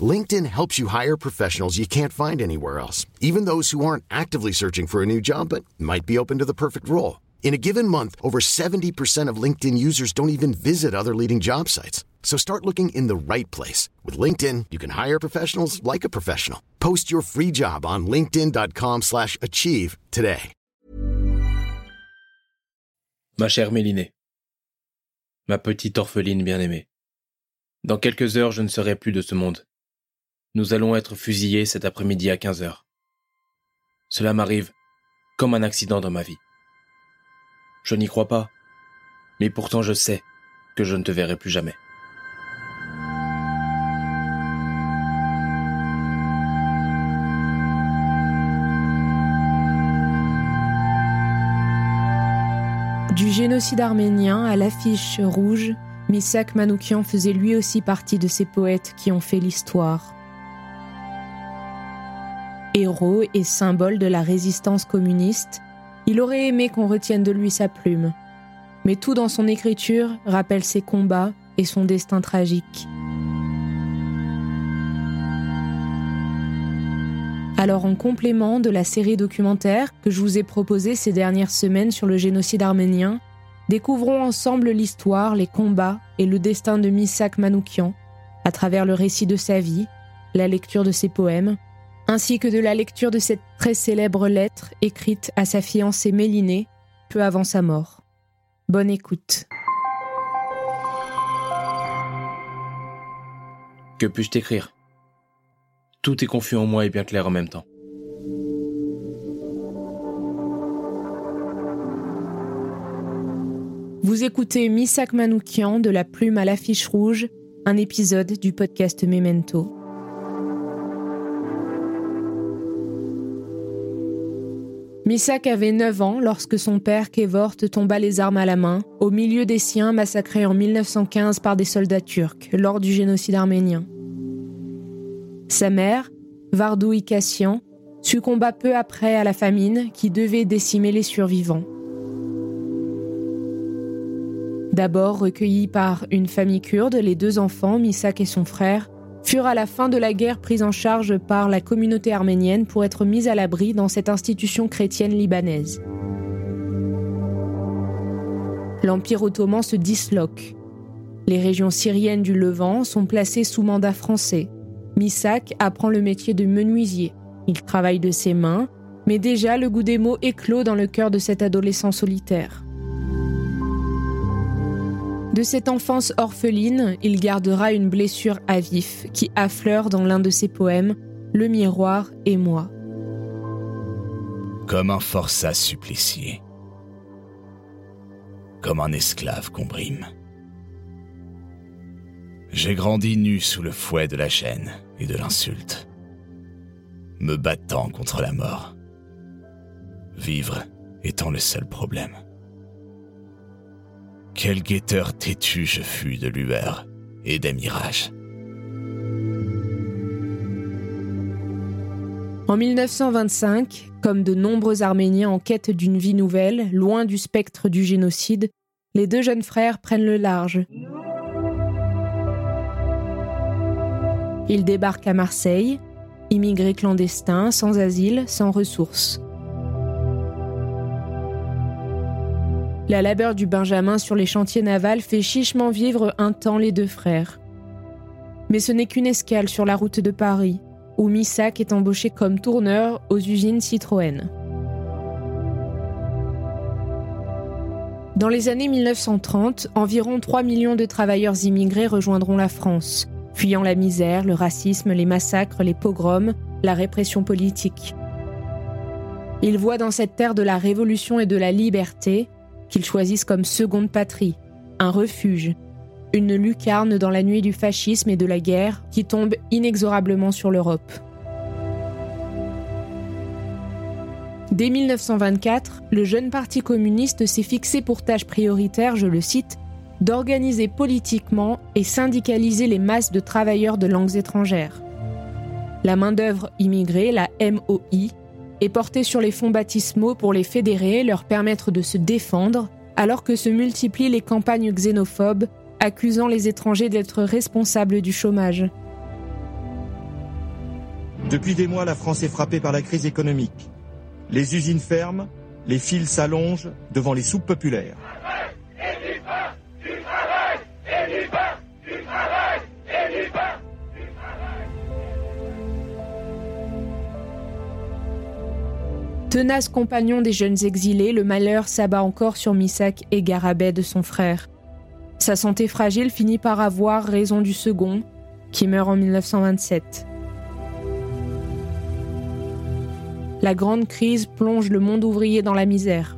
LinkedIn helps you hire professionals you can't find anywhere else, even those who aren't actively searching for a new job but might be open to the perfect role. In a given month, over 70% of LinkedIn users don't even visit other leading job sites. So start looking in the right place. With LinkedIn, you can hire professionals like a professional. Post your free job on linkedin.com slash achieve today. Ma chère Mélinée, ma petite orpheline bien-aimée, dans quelques heures je ne serai plus de ce monde. Nous allons être fusillés cet après-midi à 15 heures. Cela m'arrive comme un accident dans ma vie. Je n'y crois pas, mais pourtant je sais que je ne te verrai plus jamais. Du génocide arménien à l'affiche rouge, Misak Manoukian faisait lui aussi partie de ces poètes qui ont fait l'histoire. Héros et symbole de la résistance communiste, il aurait aimé qu'on retienne de lui sa plume. Mais tout dans son écriture rappelle ses combats et son destin tragique. Alors en complément de la série documentaire que je vous ai proposée ces dernières semaines sur le génocide arménien, découvrons ensemble l'histoire, les combats et le destin de Misak Manoukian à travers le récit de sa vie, la lecture de ses poèmes, ainsi que de la lecture de cette très célèbre lettre écrite à sa fiancée Mélinée peu avant sa mort. Bonne écoute. Que puis-je t'écrire? Tout est confus en moi et bien clair en même temps. Vous écoutez Misak Manoukian de la plume à l'affiche rouge, un épisode du podcast Memento. Misak avait 9 ans lorsque son père Kevort tomba les armes à la main, au milieu des siens massacrés en 1915 par des soldats turcs lors du génocide arménien. Sa mère, Vardou Ikassian, succomba peu après à la famine qui devait décimer les survivants. D'abord recueillis par une famille kurde, les deux enfants, Misak et son frère, furent à la fin de la guerre pris en charge par la communauté arménienne pour être mis à l'abri dans cette institution chrétienne libanaise. L'Empire ottoman se disloque. Les régions syriennes du Levant sont placées sous mandat français. Misak apprend le métier de menuisier. Il travaille de ses mains, mais déjà le goût des mots éclot dans le cœur de cet adolescent solitaire. De cette enfance orpheline, il gardera une blessure à vif qui affleure dans l'un de ses poèmes, Le miroir et moi. Comme un forçat supplicié. Comme un esclave qu'on brime. J'ai grandi nu sous le fouet de la chaîne et de l'insulte, me battant contre la mort. Vivre étant le seul problème. Quel guetteur têtu je fus de lueurs et des mirages. En 1925, comme de nombreux Arméniens en quête d'une vie nouvelle, loin du spectre du génocide, les deux jeunes frères prennent le large. Ils débarquent à Marseille, immigrés clandestins, sans asile, sans ressources. La labeur du Benjamin sur les chantiers navals fait chichement vivre un temps les deux frères. Mais ce n'est qu'une escale sur la route de Paris, où Missak est embauché comme tourneur aux usines Citroën. Dans les années 1930, environ 3 millions de travailleurs immigrés rejoindront la France, fuyant la misère, le racisme, les massacres, les pogroms, la répression politique. Ils voient dans cette terre de la révolution et de la liberté qu'ils choisissent comme seconde patrie, un refuge, une lucarne dans la nuit du fascisme et de la guerre qui tombe inexorablement sur l'Europe. Dès 1924, le jeune parti communiste s'est fixé pour tâche prioritaire, je le cite, d'organiser politiquement et syndicaliser les masses de travailleurs de langues étrangères. La main-d'œuvre immigrée, la MOI, est portée sur les fonds baptismaux pour les fédérer, leur permettre de se défendre, alors que se multiplient les campagnes xénophobes accusant les étrangers d'être responsables du chômage. Depuis des mois, la France est frappée par la crise économique. Les usines ferment, les fils s'allongent devant les soupes populaires. Tenace compagnon des jeunes exilés, le malheur s'abat encore sur Missak et Garabet de son frère. Sa santé fragile finit par avoir raison du second, qui meurt en 1927. La grande crise plonge le monde ouvrier dans la misère.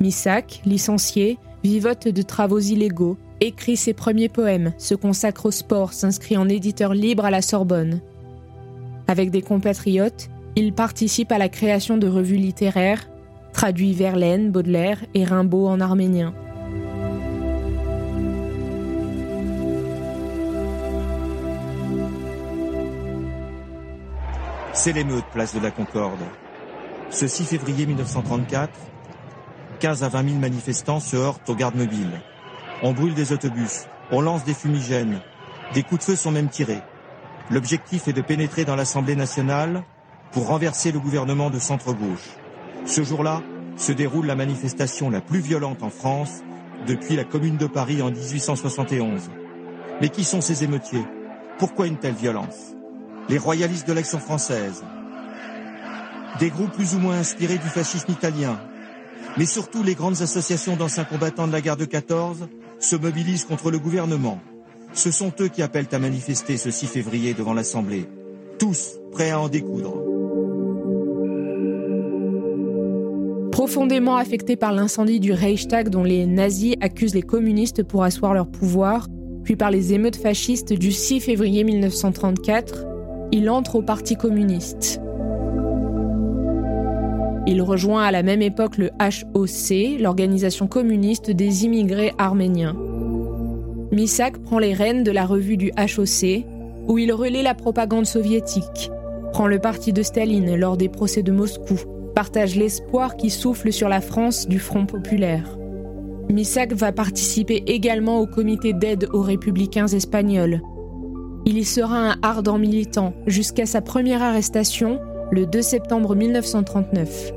Missak, licencié, vivote de travaux illégaux, écrit ses premiers poèmes, se consacre au sport, s'inscrit en éditeur libre à la Sorbonne. Avec des compatriotes, il participe à la création de revues littéraires, traduit Verlaine, Baudelaire et Rimbaud en arménien. C'est l'émeute, place de la Concorde. Ce 6 février 1934, 15 à 20 000 manifestants se heurtent aux gardes mobiles. On brûle des autobus, on lance des fumigènes, des coups de feu sont même tirés. L'objectif est de pénétrer dans l'Assemblée nationale pour renverser le gouvernement de centre-gauche. Ce jour-là se déroule la manifestation la plus violente en France depuis la Commune de Paris en 1871. Mais qui sont ces émeutiers? Pourquoi une telle violence? Les royalistes de l'Action française, des groupes plus ou moins inspirés du fascisme italien, mais surtout les grandes associations d'anciens combattants de la guerre de 14 se mobilisent contre le gouvernement. Ce sont eux qui appellent à manifester ce 6 février devant l'Assemblée. Tous prêts à en découdre. Profondément affecté par l'incendie du Reichstag dont les nazis accusent les communistes pour asseoir leur pouvoir, puis par les émeutes fascistes du 6 février 1934, il entre au Parti communiste. Il rejoint à la même époque le HOC, l'organisation communiste des immigrés arméniens. Misak prend les rênes de la revue du HOC, où il relaie la propagande soviétique, prend le parti de Staline lors des procès de Moscou, partage l'espoir qui souffle sur la France du Front populaire. Misak va participer également au comité d'aide aux républicains espagnols. Il y sera un ardent militant jusqu'à sa première arrestation le 2 septembre 1939.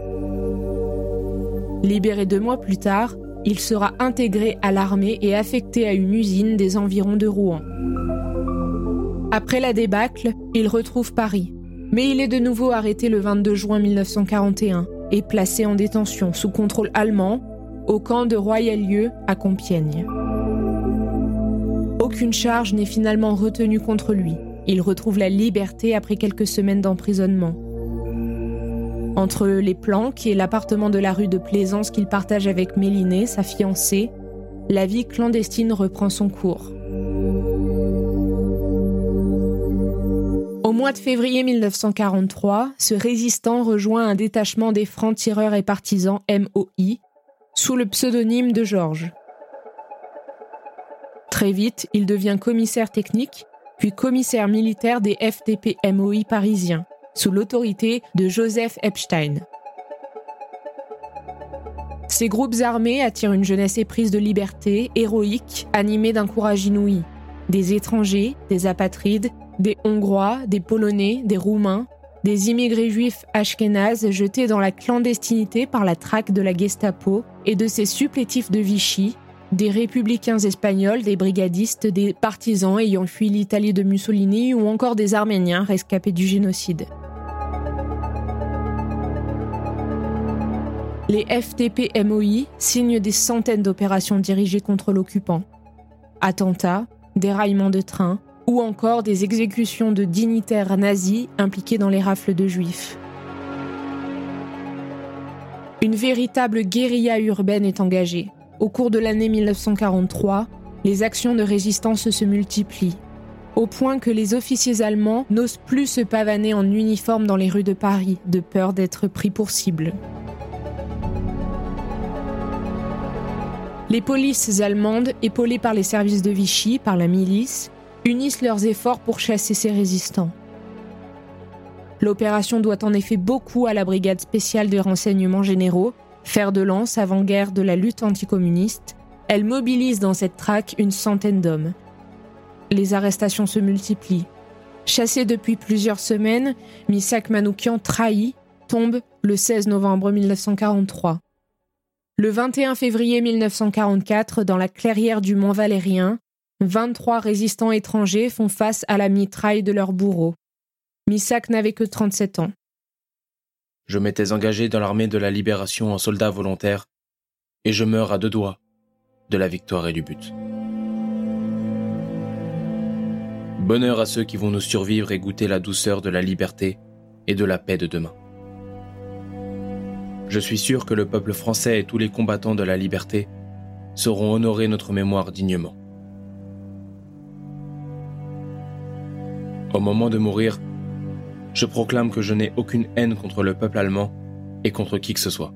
Libéré deux mois plus tard, il sera intégré à l'armée et affecté à une usine des environs de Rouen. Après la débâcle, il retrouve Paris, mais il est de nouveau arrêté le 22 juin 1941 et placé en détention sous contrôle allemand au camp de Royal-Lieu à Compiègne. Aucune charge n'est finalement retenue contre lui. Il retrouve la liberté après quelques semaines d'emprisonnement. Entre les planques et l'appartement de la rue de Plaisance qu'il partage avec Mélinée, sa fiancée, la vie clandestine reprend son cours. Au mois de février 1943, ce résistant rejoint un détachement des francs-tireurs et partisans MOI sous le pseudonyme de Georges. Très vite, il devient commissaire technique, puis commissaire militaire des FTP MOI parisiens sous l'autorité de Joseph Epstein. Ces groupes armés attirent une jeunesse éprise de liberté, héroïque, animée d'un courage inouï. Des étrangers, des apatrides, des Hongrois, des Polonais, des Roumains, des immigrés juifs ashkénazes jetés dans la clandestinité par la traque de la Gestapo et de ses supplétifs de Vichy, des républicains espagnols, des brigadistes, des partisans ayant fui l'Italie de Mussolini ou encore des Arméniens rescapés du génocide. Les FTP-MOI signent des centaines d'opérations dirigées contre l'occupant. Attentats, déraillements de trains ou encore des exécutions de dignitaires nazis impliqués dans les rafles de juifs. Une véritable guérilla urbaine est engagée. Au cours de l'année 1943, les actions de résistance se multiplient. au point que les officiers allemands n'osent plus se pavaner en uniforme dans les rues de Paris, de peur d'être pris pour cible. Les polices allemandes, épaulées par les services de Vichy, par la milice, unissent leurs efforts pour chasser ces résistants. L'opération doit en effet beaucoup à la brigade spéciale de renseignements généraux, fer de lance avant-guerre de la lutte anticommuniste. Elle mobilise dans cette traque une centaine d'hommes. Les arrestations se multiplient. Chassé depuis plusieurs semaines, Misak Manoukian trahi tombe le 16 novembre 1943. Le 21 février 1944, dans la clairière du Mont Valérien, 23 résistants étrangers font face à la mitraille de leur bourreau. Misak n'avait que 37 ans. Je m'étais engagé dans l'armée de la libération en soldat volontaire, et je meurs à deux doigts de la victoire et du but. Bonheur à ceux qui vont nous survivre et goûter la douceur de la liberté et de la paix de demain. Je suis sûr que le peuple français et tous les combattants de la liberté sauront honorer notre mémoire dignement. Au moment de mourir, je proclame que je n'ai aucune haine contre le peuple allemand et contre qui que ce soit.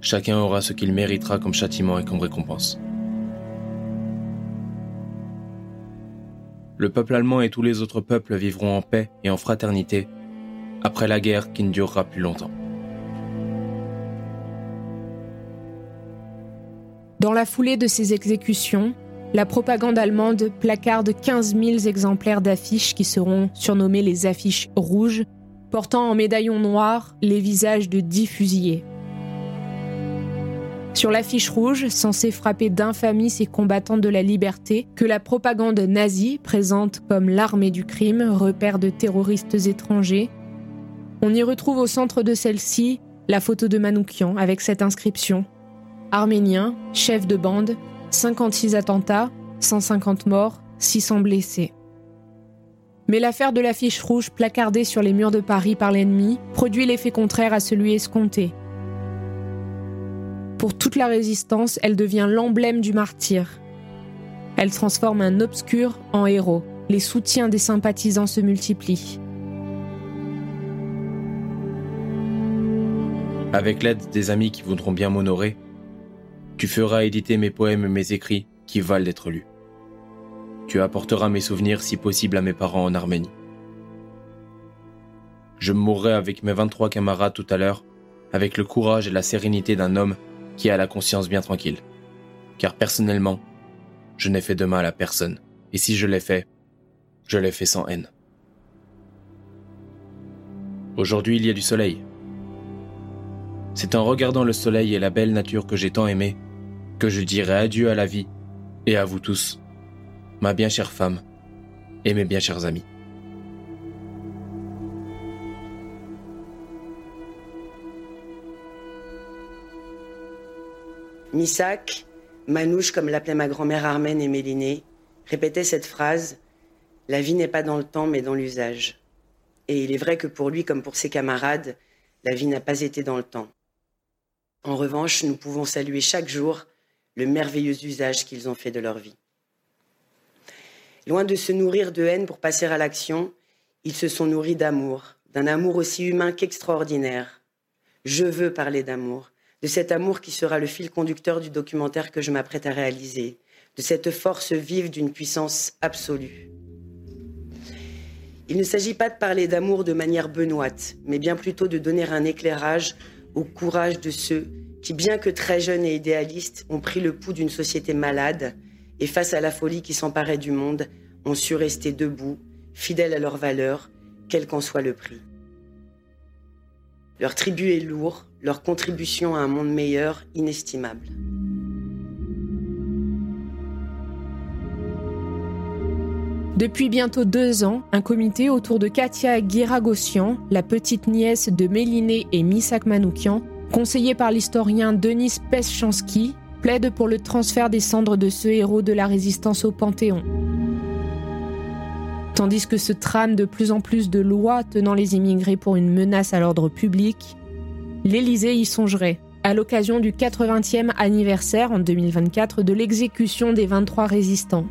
Chacun aura ce qu'il méritera comme châtiment et comme récompense. Le peuple allemand et tous les autres peuples vivront en paix et en fraternité après la guerre qui ne durera plus longtemps. Dans la foulée de ces exécutions, la propagande allemande placarde 15 000 exemplaires d'affiches qui seront surnommées les affiches rouges, portant en médaillon noir les visages de dix fusillés. Sur l'affiche rouge, censée frapper d'infamie ces combattants de la liberté, que la propagande nazie présente comme l'armée du crime, repère de terroristes étrangers, on y retrouve au centre de celle-ci la photo de Manoukian avec cette inscription Arménien, chef de bande, 56 attentats, 150 morts, 600 blessés. Mais l'affaire de l'affiche rouge placardée sur les murs de Paris par l'ennemi produit l'effet contraire à celui escompté. Pour toute la résistance, elle devient l'emblème du martyr. Elle transforme un obscur en héros. Les soutiens des sympathisants se multiplient. Avec l'aide des amis qui voudront bien m'honorer, tu feras éditer mes poèmes et mes écrits qui valent d'être lus. Tu apporteras mes souvenirs si possible à mes parents en Arménie. Je mourrai avec mes 23 camarades tout à l'heure, avec le courage et la sérénité d'un homme qui a la conscience bien tranquille. Car personnellement, je n'ai fait de mal à personne. Et si je l'ai fait, je l'ai fait sans haine. Aujourd'hui, il y a du soleil. C'est en regardant le soleil et la belle nature que j'ai tant aimé que je dirai adieu à la vie et à vous tous, ma bien chère femme et mes bien chers amis. Misak, Manouche comme l'appelait ma grand-mère armène et Mélinée, répétait cette phrase La vie n'est pas dans le temps mais dans l'usage. Et il est vrai que pour lui comme pour ses camarades, la vie n'a pas été dans le temps. En revanche, nous pouvons saluer chaque jour le merveilleux usage qu'ils ont fait de leur vie. Loin de se nourrir de haine pour passer à l'action, ils se sont nourris d'amour, d'un amour aussi humain qu'extraordinaire. Je veux parler d'amour, de cet amour qui sera le fil conducteur du documentaire que je m'apprête à réaliser, de cette force vive d'une puissance absolue. Il ne s'agit pas de parler d'amour de manière benoîte, mais bien plutôt de donner un éclairage au courage de ceux qui, bien que très jeunes et idéalistes, ont pris le pouls d'une société malade et face à la folie qui s'emparait du monde, ont su rester debout, fidèles à leurs valeurs, quel qu'en soit le prix. Leur tribut est lourd, leur contribution à un monde meilleur inestimable. Depuis bientôt deux ans, un comité autour de Katia Guiragossian, la petite nièce de Méliné et Misak Manoukian, conseillé par l'historien Denis Peschansky, plaide pour le transfert des cendres de ce héros de la résistance au Panthéon. Tandis que se trame de plus en plus de lois tenant les immigrés pour une menace à l'ordre public, l'Élysée y songerait, à l'occasion du 80e anniversaire en 2024 de l'exécution des 23 résistants.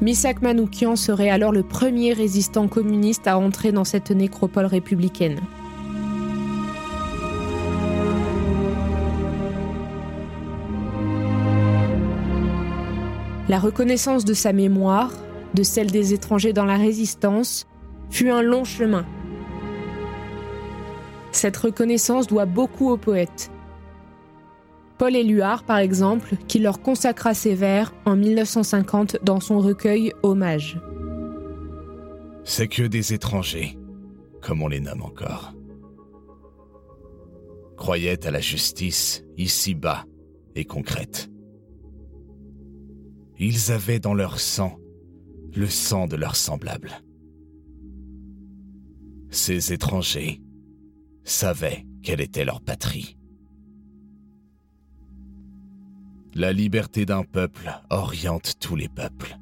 Misak Manoukian serait alors le premier résistant communiste à entrer dans cette nécropole républicaine. La reconnaissance de sa mémoire, de celle des étrangers dans la résistance, fut un long chemin. Cette reconnaissance doit beaucoup aux poètes. Paul Éluard, par exemple, qui leur consacra ses vers en 1950 dans son recueil Hommage. C'est que des étrangers, comme on les nomme encore, croyaient à la justice ici-bas et concrète. Ils avaient dans leur sang le sang de leurs semblables. Ces étrangers savaient quelle était leur patrie. La liberté d'un peuple oriente tous les peuples.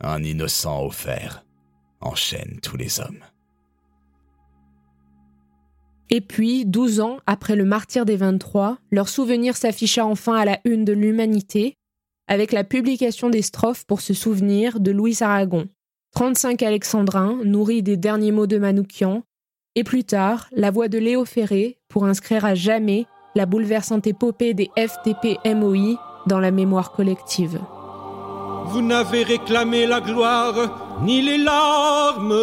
Un innocent offert enchaîne tous les hommes. Et puis, douze ans après le martyr des 23, leur souvenir s'afficha enfin à la une de l'humanité, avec la publication des strophes pour se souvenir de Louis Aragon. 35 alexandrins, nourris des derniers mots de Manoukian, et plus tard, la voix de Léo Ferré pour inscrire à jamais la bouleversante épopée des FTP-MOI dans la mémoire collective. Vous n'avez réclamé la gloire, ni les larmes,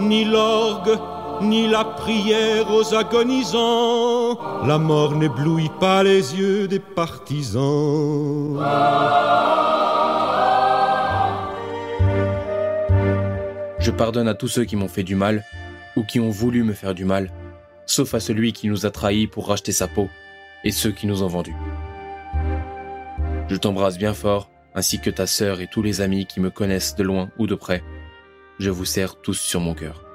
ni l'orgue, ni la prière aux agonisants. La mort n'éblouit pas les yeux des partisans. Je pardonne à tous ceux qui m'ont fait du mal ou qui ont voulu me faire du mal, sauf à celui qui nous a trahis pour racheter sa peau et ceux qui nous ont vendus. Je t'embrasse bien fort, ainsi que ta sœur et tous les amis qui me connaissent de loin ou de près. Je vous serre tous sur mon cœur.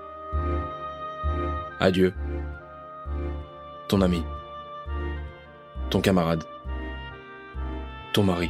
Adieu. Ton ami. Ton camarade. Ton mari.